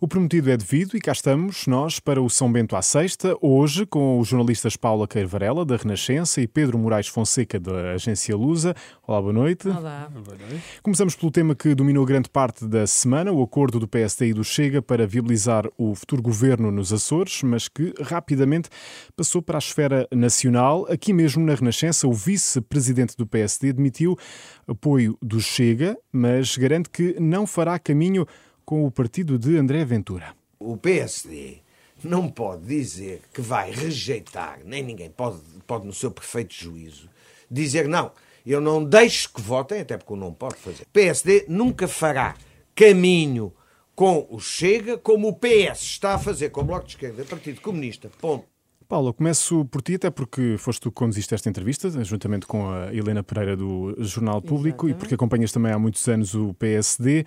O prometido é devido e cá estamos nós para o São Bento à Sexta, hoje com os jornalistas Paula Queiro Varela, da Renascença, e Pedro Moraes Fonseca, da Agência Lusa. Olá, boa noite. Olá. Boa noite. Começamos pelo tema que dominou grande parte da semana, o acordo do PSD e do Chega para viabilizar o futuro governo nos Açores, mas que rapidamente passou para a esfera nacional. Aqui mesmo na Renascença, o vice-presidente do PSD admitiu apoio do Chega, mas garante que não fará caminho com o partido de André Ventura. O PSD não pode dizer que vai rejeitar, nem ninguém pode, pode no seu perfeito juízo, dizer não, eu não deixo que votem, até porque o não pode fazer. O PSD nunca fará caminho com o Chega como o PS está a fazer com o Bloco de Esquerda, Partido Comunista. Ponto. Paulo, começo por ti, até porque foste tu que conduziste esta entrevista, juntamente com a Helena Pereira do Jornal Público Exatamente. e porque acompanhas também há muitos anos o PSD.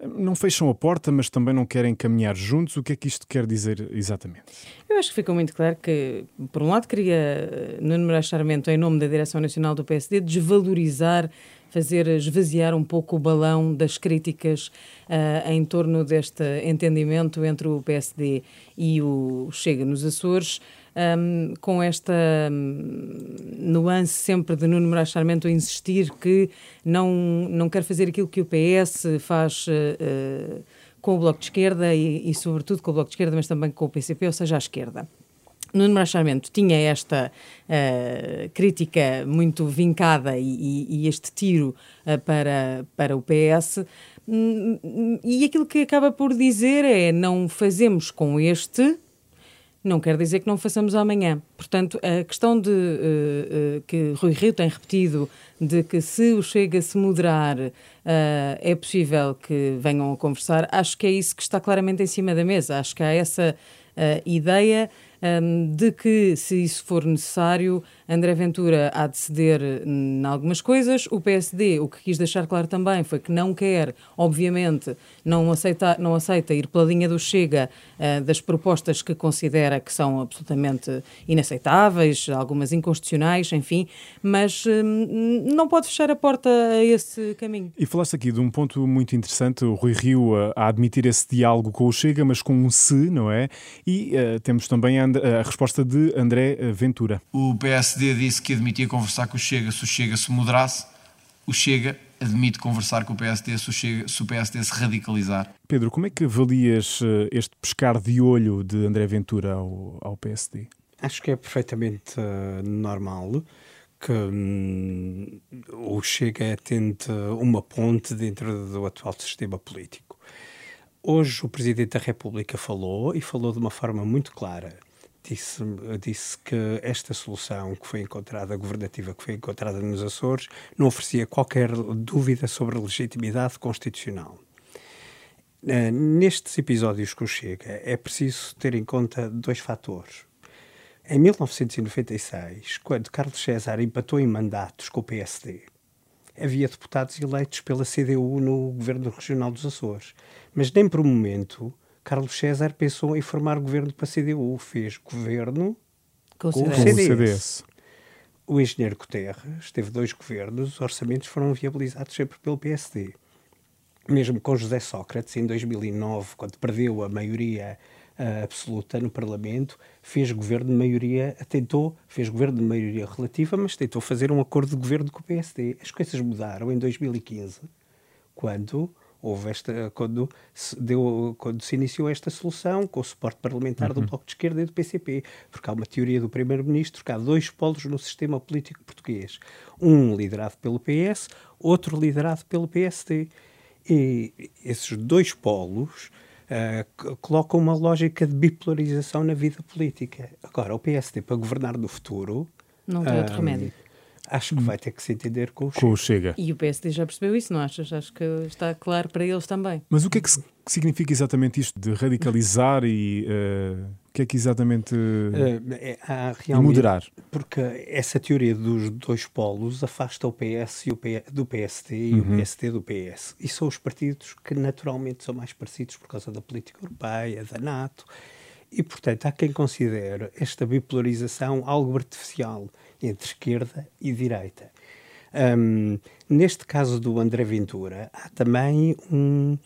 Não fecham a porta, mas também não querem caminhar juntos. O que é que isto quer dizer exatamente? Eu acho que ficou muito claro que, por um lado, queria Nuno Moraes Charmento, em nome da Direção Nacional do PSD, desvalorizar fazer esvaziar um pouco o balão das críticas uh, em torno deste entendimento entre o PSD e o Chega nos Açores, um, com esta um, nuance sempre de Nuno Moraes Charmento insistir que não, não quer fazer aquilo que o PS faz uh, com o Bloco de Esquerda e, e, sobretudo, com o Bloco de Esquerda, mas também com o PCP, ou seja, à esquerda. Nuno Moraes Charmento tinha esta uh, crítica muito vincada e, e, este tiro uh, para, para o PS, hum, e aquilo que acaba por dizer é: não fazemos com este não quer dizer que não façamos amanhã. Portanto, a questão de uh, uh, que Rui Rio tem repetido de que se o Chega se moderar uh, é possível que venham a conversar, acho que é isso que está claramente em cima da mesa. Acho que há essa ideia um, de que, se isso for necessário, André Ventura há de ceder em algumas coisas. O PSD, o que quis deixar claro também foi que não quer, obviamente, não aceita, não aceita ir pela linha do Chega uh, das propostas que considera que são absolutamente inaceitáveis, algumas inconstitucionais, enfim, mas um, não pode fechar a porta a esse caminho. E falaste aqui de um ponto muito interessante, o Rui Rio a, a admitir esse diálogo com o Chega, mas com um se, não é? E uh, temos também a, a resposta de André Ventura. O PSD disse que admitia conversar com o Chega se o Chega se moderasse. O Chega admite conversar com o PSD se o, Chega, se o PSD se radicalizar. Pedro, como é que avalias eh, este pescar de olho de André Ventura ao, ao PSD? Acho que é perfeitamente uh, normal que hum, o Chega tente uma ponte dentro do atual sistema político. Hoje o Presidente da República falou e falou de uma forma muito clara disse, disse que esta solução que foi encontrada, governativa que foi encontrada nos Açores, não oferecia qualquer dúvida sobre a legitimidade constitucional. Uh, nestes episódios que o Chega, é preciso ter em conta dois fatores. Em 1996, quando Carlos César empatou em mandatos com o PSD, havia deputados eleitos pela CDU no governo regional dos Açores, mas nem por um momento Carlos César pensou em formar governo para a CDU, fez governo com, com o CDS. CDS. O engenheiro Guterres teve dois governos, os orçamentos foram viabilizados sempre pelo PSD. Mesmo com José Sócrates, em 2009, quando perdeu a maioria uh, absoluta no Parlamento, fez governo de maioria, tentou, fez governo de maioria relativa, mas tentou fazer um acordo de governo com o PSD. As coisas mudaram em 2015, quando houve esta quando se deu quando se iniciou esta solução com o suporte parlamentar uhum. do Bloco de Esquerda e do PCP, porque há uma teoria do primeiro-ministro que há dois polos no sistema político português, um liderado pelo PS, outro liderado pelo PSD. E esses dois polos uh, colocam uma lógica de bipolarização na vida política. Agora, o PSD para governar no futuro não tem outro uh, remédio acho que vai ter que se entender com o Chega. Com o Chega. E o PSD já percebeu isso, não achas? Acho que está claro para eles também. Mas o que é que significa exatamente isto de radicalizar e uh, o que é que exatamente uh, é, moderar? Porque essa teoria dos dois polos afasta o PS e o P, do PSD e uhum. o PSD do PS. E são os partidos que naturalmente são mais parecidos por causa da política europeia, da NATO. E, portanto, há quem considere esta bipolarização algo artificial entre esquerda e direita. Um, neste caso do André Ventura, há também um,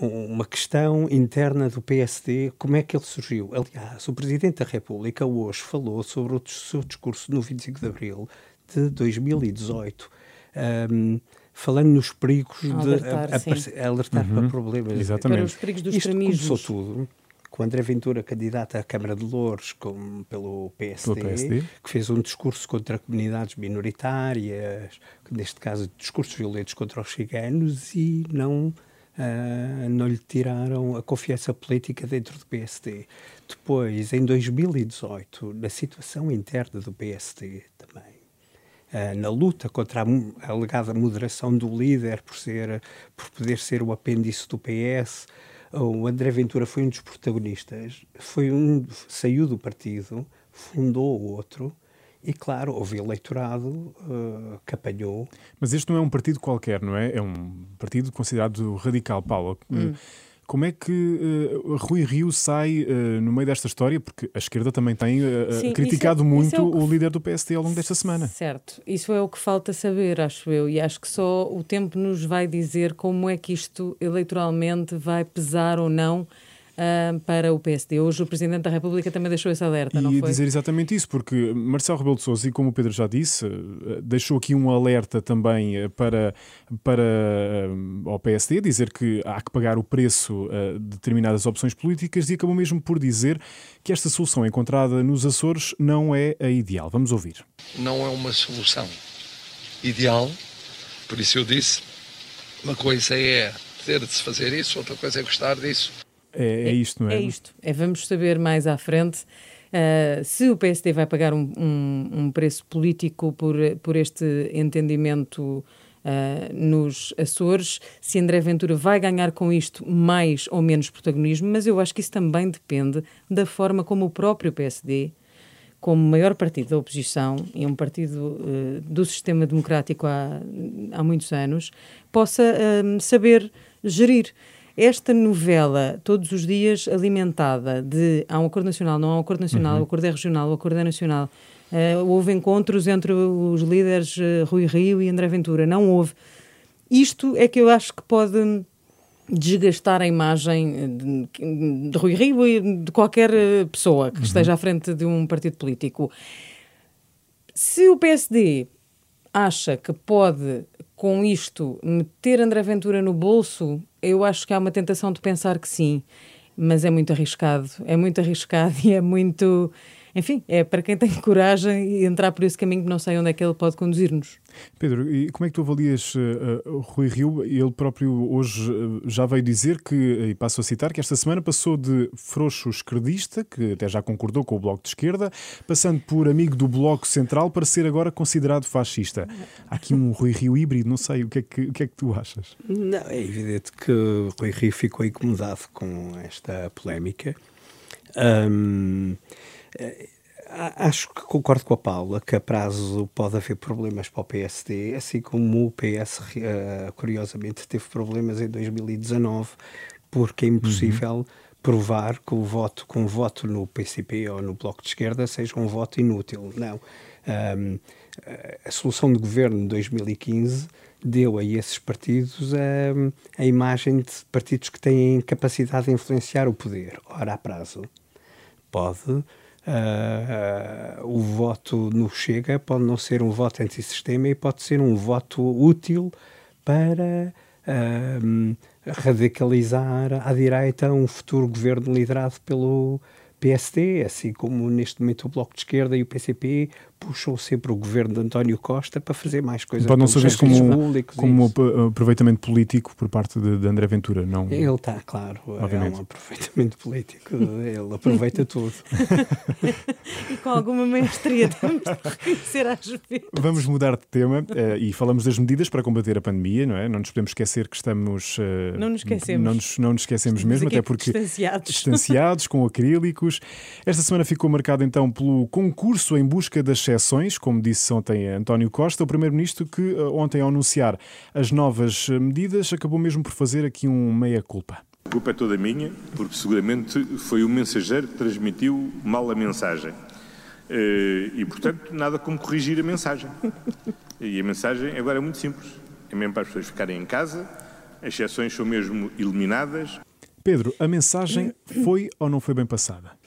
uma questão interna do PSD, como é que ele surgiu. Aliás, o Presidente da República hoje falou sobre o seu discurso no 25 de Abril de 2018, um, falando nos perigos alertar, de a, a, alertar uhum. para problemas. Exatamente. Para os perigos dos Isto extremismos. começou tudo com André Ventura, candidato à Câmara de Louros com, pelo, PSD, pelo PSD, que fez um discurso contra comunidades minoritárias, neste caso discursos violentos contra os ciganos, e não Uh, não lhe tiraram a confiança política dentro do PSD. Depois, em 2018, na situação interna do PSD também, uh, na luta contra a, a, alegada moderação do líder por, ser, por poder ser o apêndice do PS, o André Ventura foi um dos protagonistas, foi um, saiu do partido, fundou o outro, e claro, houve eleitorado uh, que apanhou. Mas este não é um partido qualquer, não é? É um partido considerado radical, Paulo. Hum. Como é que uh, Rui Rio sai uh, no meio desta história? Porque a esquerda também tem uh, Sim, criticado isso é, muito é o, que... o, líder do PSD ao longo desta semana. Certo, isso é o que falta saber, acho eu, e acho que só o tempo nos vai dizer como é que isto eleitoralmente vai pesar ou não uh, para o PSD. Hoje o Presidente da República também deixou esse alerta, e não foi? dizer exatamente isso, porque Marcelo Rebelo de Sousa, e como o Pedro já disse, uh, deixou aqui um alerta também uh, para, para ao PSD, dizer que há que pagar o preço de determinadas opções políticas e acabou mesmo por dizer que esta solução encontrada nos Açores não é a ideal. Vamos ouvir. Não é uma solução ideal, por isso eu disse, uma coisa é ter de se fazer isso, outra coisa é gostar disso. É, é isto, não é? É isto. É, vamos saber mais à frente uh, se o PSD vai pagar um, um, um, preço político por, por este entendimento Uh, nos Açores, se André Ventura vai ganhar com isto mais ou menos protagonismo, mas eu acho que isso também depende da forma como o próprio PSD, como maior partido da oposição e um partido uh, do sistema democrático há, há muitos anos, possa uh, saber gerir. Esta novela, todos os dias alimentada de há um acordo nacional, não há um acordo nacional, uhum. o acordo é regional, o acordo é nacional. Uh, houve encontros entre os líderes uh, Rui Rio e André Ventura. Não houve. Isto é que eu acho que pode desgastar a imagem de, de Rui Rio e de qualquer eh, pessoa que uhum. esteja à frente de um partido político. Se o PSD acha que pode, com isto, meter André Ventura no bolso eu acho que há uma tentação de pensar que sim, mas é muito arriscado. É muito arriscado e é muito enfim, é para quem tem coragem e entrar por esse caminho que não sei onde é que ele pode conduzir-nos. Pedro, e como é que tu avalias uh, Rui Rio? Ele próprio hoje uh, já veio dizer que, e passo a citar, que esta semana passou de frouxo esquerdista, que até já concordou com o Bloco de Esquerda, passando por amigo do Bloco Central para ser agora considerado fascista. Há aqui um Rui Rio híbrido, não sei, o que é que, o que, é que tu achas? Não, é evidente que Rui Rio ficou incomodado com esta polémica. Um, acho que concordo com a Paula que a prazo pode haver problemas para o PSD, assim como o PS, eh, curiosamente, teve problemas em 2019, porque é impossível uhum. provar que o voto, com o voto no PCP ou no Bloco de Esquerda seja um voto inútil. Não. Um, a solução de governo de 2015 deu a esses partidos a, a imagem de partidos que têm capacidade de influenciar o poder. Ora, a prazo pode Uh, o voto no Chega pode não ser um voto antissistema e pode ser um voto útil para uh, radicalizar à direita um futuro governo liderado pelo PSD, assim como neste momento o Bloco de Esquerda e o PCP puxou sempre o governo de António Costa para fazer mais coisas Pode não ser visto como, como um aproveitamento político por parte de, de André Ventura, não? Ele está, claro, Obviamente. é um aproveitamento político, ele aproveita tudo. e com alguma maestria, temos de reconhecer às vezes. Vamos mudar de tema uh, e falamos das medidas para combater a pandemia, não é? Não nos podemos esquecer que estamos... Uh, não nos esquecemos. Não nos, não nos esquecemos estamos mesmo, até porque... Distanciados. Distanciados, com acrílicos. Esta semana ficou marcada então pelo concurso em busca das exceções, como disse ontem António Costa, o Primeiro-Ministro que eh, ontem ao anunciar as novas eh, medidas acabou mesmo por fazer aqui um meia-culpa. A culpa é toda minha, porque seguramente foi o mensageiro que transmitiu mal a mensagem. Eh, e, portanto, nada como corrigir a mensagem. E a mensagem agora é muito simples. É mesmo para as pessoas ficarem em casa, As exceções são mesmo eliminadas. Pedro, a mensagem foi ou não foi bem passada?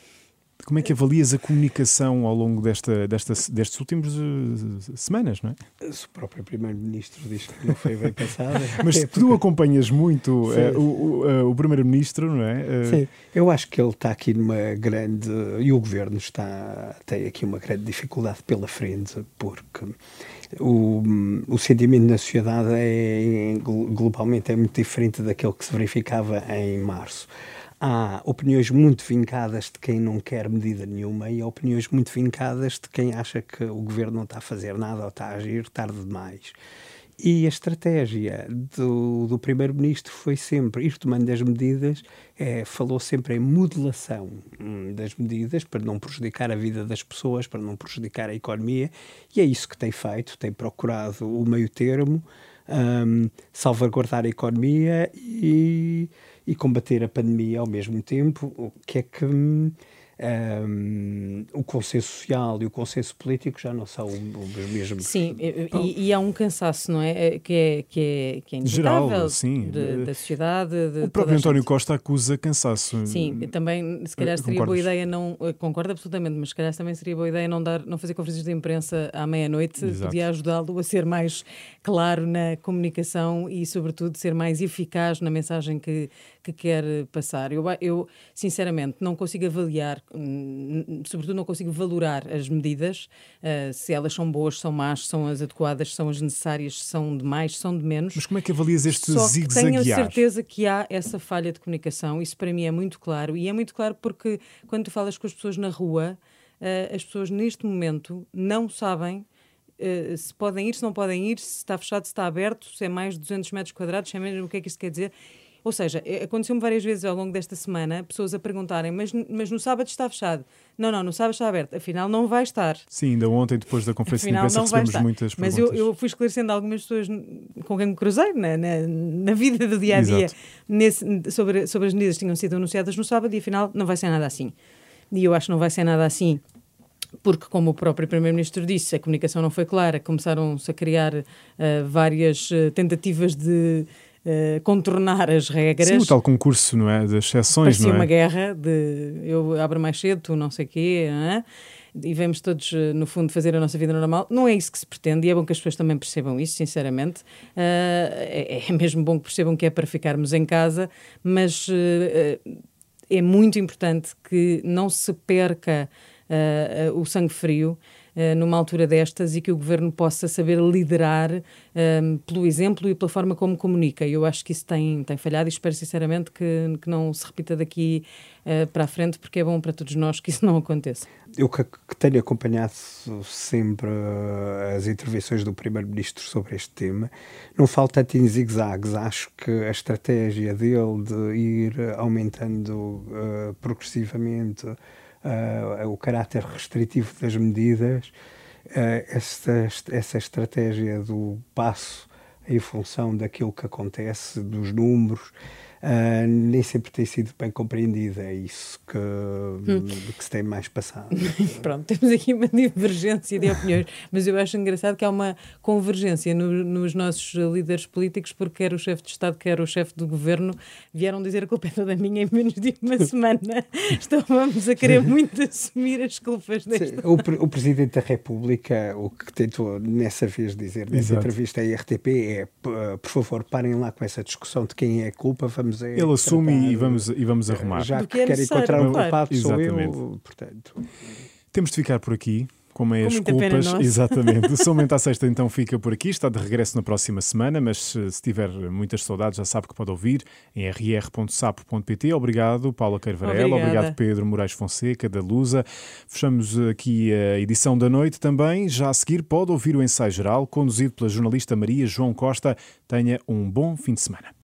Como é que avalias a comunicação ao longo desta, desta, destes últimos uh, semanas, não é? Se o próprio Primeiro-Ministro diz que não foi bem passada. Mas é tu acompanhas muito uh, o, uh, o Primeiro-Ministro, não é? Sim, eu acho que ele está aqui numa grande. E o Governo está, tem aqui uma grande dificuldade pela frente, porque o, o sentimento na sociedade é, globalmente é muito diferente daquele que se verificava em março há opiniões muito vincadas de quem não quer medida nenhuma e há opiniões muito vincadas de quem acha que o governo não está a fazer nada ou está a agir tarde demais. E a estratégia do, do primeiro-ministro foi sempre ir tomando as medidas, é, falou sempre em modelação hum, das medidas para não prejudicar a vida das pessoas, para não prejudicar a economia, e é isso que tem feito, tem procurado o meio termo, um, salvaguardar a economia e e combater a pandemia ao mesmo tempo, o que é que hum, um, o consenso social e o consenso político já não são os mesmos. Sim, e, e há um cansaço, não é? Que é, que é, que é Geral, sim. De, da sociedade. o próprio António Costa acusa cansaço. Sim, também, se calhar seria boa ideia não. Concordo absolutamente, mas se calhar também seria boa ideia não, dar, não fazer conferências de imprensa à meia-noite, podia ajudá-lo a ser mais claro na comunicação e, sobretudo, ser mais eficaz na mensagem que, que quer passar. Eu, eu, sinceramente, não consigo avaliar sobretudo não consigo valorar as medidas, uh, se elas são boas, são más, são as adequadas, são as necessárias, são de mais, são de menos. Mas como é que avalias este zigue-zaguear? Tenho a certeza que há essa falha de comunicação, isso para mim é muito claro, e é muito claro porque quando tu falas com as pessoas na rua, uh, as pessoas neste momento não sabem Uh, se podem ir, se não podem ir, se está fechado, se está aberto, se é mais de 200 metros quadrados, se é mesmo o que é que isso quer dizer. Ou seja, é, aconteceu-me várias vezes ao longo desta semana pessoas a perguntarem, mas, mas no sábado está fechado. Não, não, no sábado está aberto. Afinal, não vai estar. Sim, ainda ontem, depois da conferência Afinal, de imprensa, recebemos muitas perguntas. Mas eu, eu, fui esclarecendo algumas pessoas com quem me cruzei na, na, na vida do dia a dia nesse, sobre, sobre as medidas que tinham sido anunciadas no sábado e afinal não vai ser nada assim. E eu acho que não vai ser nada assim porque, como o próprio Primeiro-Ministro disse, a comunicação não foi clara, começaram-se a criar uh, várias uh, tentativas de uh, contornar as regras. Sim, o tal concurso, não é? Das exceções, Parecia não é? uma guerra de eu abro mais cedo, tu não sei o quê, é? e vamos todos, eh, no fundo, fazer a nossa vida normal. Não é isso que se pretende e é bom que as pessoas também percebam isso, sinceramente. Uh, é, é, mesmo bom que percebam que é para ficarmos em casa, mas uh, é muito importante que não se perca o sangue frio numa altura destas e que o governo possa saber liderar um, pelo exemplo e pela forma como comunica. Eu acho que isso tem, tem falhado e espero sinceramente que, que não se repita daqui uh, para a frente, porque é bom para todos nós que isso não aconteça. Eu que, que tenho acompanhado sempre as intervenções do Primeiro-Ministro sobre este tema, não falta em zigue-zagues. Acho que a estratégia dele de ir aumentando uh, progressivamente o caráter restritivo das medidas, uh, essa, essa estratégia do passo em função daquilo que acontece, dos números, uh, nem sempre tem sido bem compreendida. É isso que, hum. que se tem mais passado. Pronto, temos aqui uma divergência de opiniões, mas eu acho engraçado que há uma convergência no, nos nossos líderes políticos, porque quer o chefe de Estado, quer o chefe do governo vieram dizer a culpa é toda minha em menos de uma semana. Estávamos a querer muito assumir as culpas desta. O, o Presidente da República, o que tentou nessa vez dizer nessa Exato. entrevista à RTP é: por favor, parem lá com essa discussão de quem é a culpa, vamos vamos Ele assume e vamos, e vamos arrumar. Já que, que quer encontrar um culpado, sou eu, portanto. Temos de ficar por aqui como é as culpas. Exatamente. O Somente à Sexta então fica por aqui, está de regresso na próxima semana, mas se tiver muitas saudades já sabe que pode ouvir em rr.sapo.pt. Obrigado, Paula Carvarela, obrigado Pedro Moraes Fonseca, da Lusa. Fechamos aqui a edição da noite também. Já a seguir pode ouvir o ensaio geral, conduzido pela jornalista Maria João Costa. Tenha um bom fim de semana.